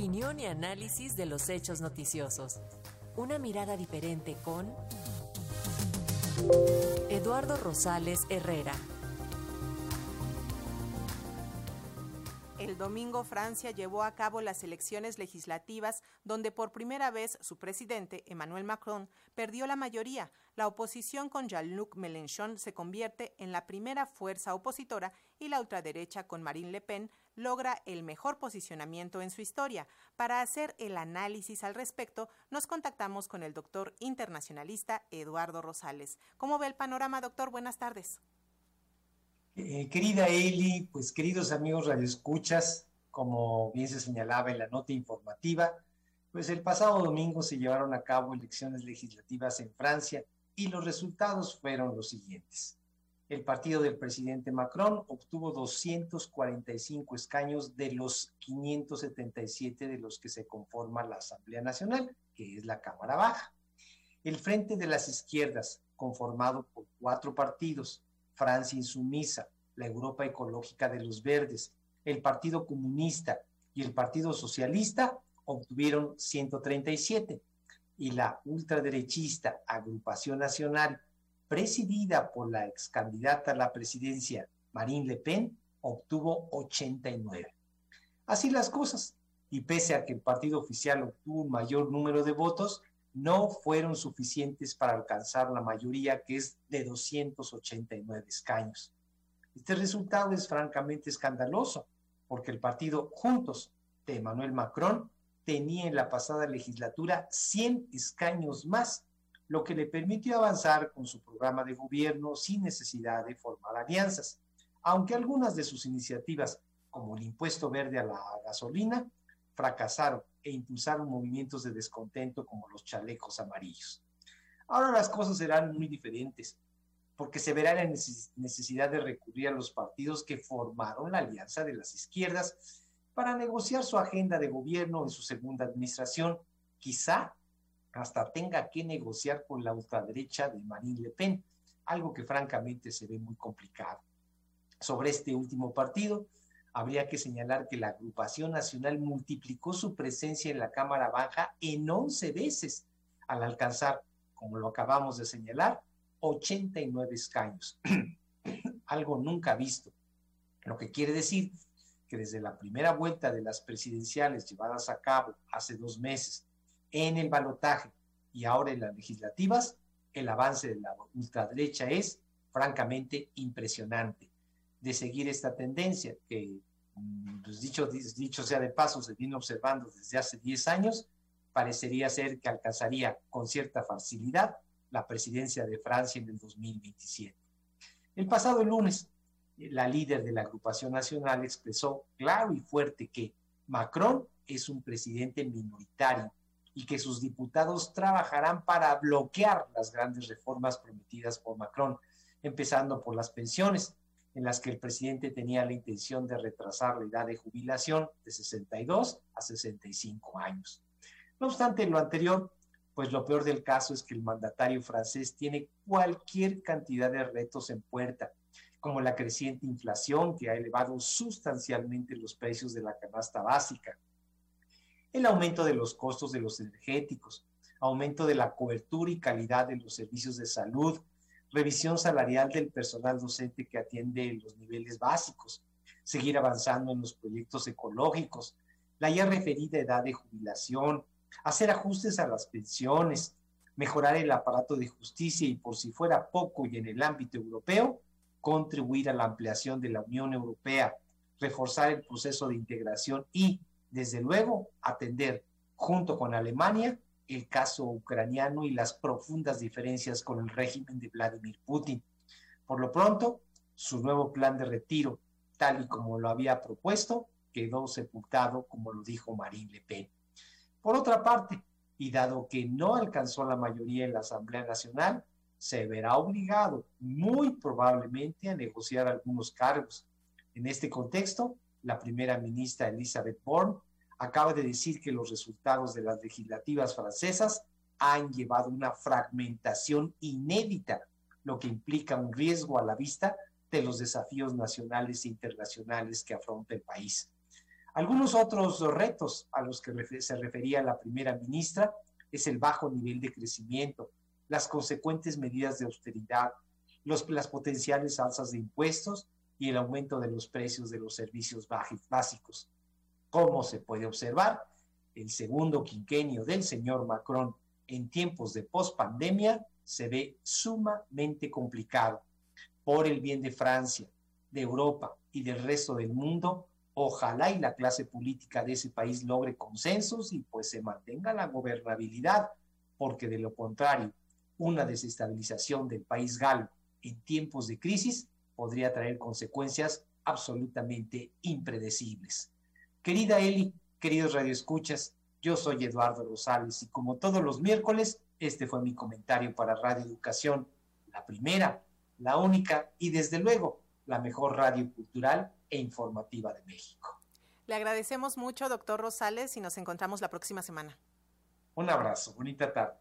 Opinión y análisis de los hechos noticiosos. Una mirada diferente con Eduardo Rosales Herrera. El domingo Francia llevó a cabo las elecciones legislativas donde por primera vez su presidente, Emmanuel Macron, perdió la mayoría. La oposición con Jean-Luc Mélenchon se convierte en la primera fuerza opositora y la ultraderecha con Marine Le Pen logra el mejor posicionamiento en su historia. Para hacer el análisis al respecto, nos contactamos con el doctor internacionalista Eduardo Rosales. ¿Cómo ve el panorama, doctor? Buenas tardes. Eh, querida Eli, pues queridos amigos radioescuchas, como bien se señalaba en la nota informativa, pues el pasado domingo se llevaron a cabo elecciones legislativas en Francia y los resultados fueron los siguientes. El partido del presidente Macron obtuvo 245 escaños de los 577 de los que se conforma la Asamblea Nacional, que es la Cámara Baja. El Frente de las Izquierdas, conformado por cuatro partidos, Francia Insumisa, la Europa Ecológica de los Verdes, el Partido Comunista y el Partido Socialista obtuvieron 137 y la ultraderechista Agrupación Nacional, presidida por la ex candidata a la presidencia Marine Le Pen, obtuvo 89. Así las cosas, y pese a que el partido oficial obtuvo un mayor número de votos, no fueron suficientes para alcanzar la mayoría, que es de 289 escaños. Este resultado es francamente escandaloso, porque el partido Juntos de Emmanuel Macron tenía en la pasada legislatura 100 escaños más, lo que le permitió avanzar con su programa de gobierno sin necesidad de formar alianzas, aunque algunas de sus iniciativas, como el impuesto verde a la gasolina, fracasaron e impulsaron movimientos de descontento como los chalecos amarillos. Ahora las cosas serán muy diferentes, porque se verá la necesidad de recurrir a los partidos que formaron la alianza de las izquierdas para negociar su agenda de gobierno en su segunda administración. Quizá hasta tenga que negociar con la ultraderecha de Marine Le Pen, algo que francamente se ve muy complicado. Sobre este último partido, habría que señalar que la agrupación nacional multiplicó su presencia en la Cámara Baja en 11 veces al alcanzar, como lo acabamos de señalar, 89 escaños, algo nunca visto, lo que quiere decir que desde la primera vuelta de las presidenciales llevadas a cabo hace dos meses en el balotaje y ahora en las legislativas, el avance de la ultraderecha es francamente impresionante. De seguir esta tendencia que, mm, pues dicho, sea de paso, se viene observando desde hace 10 años, parecería ser que alcanzaría con cierta facilidad la presidencia de Francia en el 2027. El pasado lunes, la líder de la agrupación nacional expresó claro y fuerte que Macron es un presidente minoritario y que sus diputados trabajarán para bloquear las grandes reformas prometidas por Macron, empezando por las pensiones, en las que el presidente tenía la intención de retrasar la edad de jubilación de 62 a 65 años. No obstante lo anterior, pues lo peor del caso es que el mandatario francés tiene cualquier cantidad de retos en puerta, como la creciente inflación que ha elevado sustancialmente los precios de la canasta básica, el aumento de los costos de los energéticos, aumento de la cobertura y calidad de los servicios de salud, revisión salarial del personal docente que atiende los niveles básicos, seguir avanzando en los proyectos ecológicos, la ya referida edad de jubilación, hacer ajustes a las pensiones, mejorar el aparato de justicia y por si fuera poco y en el ámbito europeo, contribuir a la ampliación de la Unión Europea, reforzar el proceso de integración y, desde luego, atender junto con Alemania el caso ucraniano y las profundas diferencias con el régimen de Vladimir Putin. Por lo pronto, su nuevo plan de retiro, tal y como lo había propuesto, quedó sepultado, como lo dijo Marine Le Pen. Por otra parte, y dado que no alcanzó la mayoría en la Asamblea Nacional, se verá obligado muy probablemente a negociar algunos cargos. En este contexto, la primera ministra Elizabeth Borne acaba de decir que los resultados de las legislativas francesas han llevado una fragmentación inédita, lo que implica un riesgo a la vista de los desafíos nacionales e internacionales que afronta el país. Algunos otros retos a los que se refería la primera ministra es el bajo nivel de crecimiento, las consecuentes medidas de austeridad, las potenciales alzas de impuestos y el aumento de los precios de los servicios básicos. Como se puede observar, el segundo quinquenio del señor Macron en tiempos de pospandemia se ve sumamente complicado. Por el bien de Francia, de Europa y del resto del mundo, ojalá y la clase política de ese país logre consensos y pues se mantenga la gobernabilidad, porque de lo contrario, una desestabilización del país galo en tiempos de crisis podría traer consecuencias absolutamente impredecibles. Querida Eli, queridos radioescuchas, yo soy Eduardo Rosales y como todos los miércoles, este fue mi comentario para Radio Educación, la primera, la única y desde luego la mejor radio cultural e informativa de México. Le agradecemos mucho, doctor Rosales, y nos encontramos la próxima semana. Un abrazo, bonita tarde.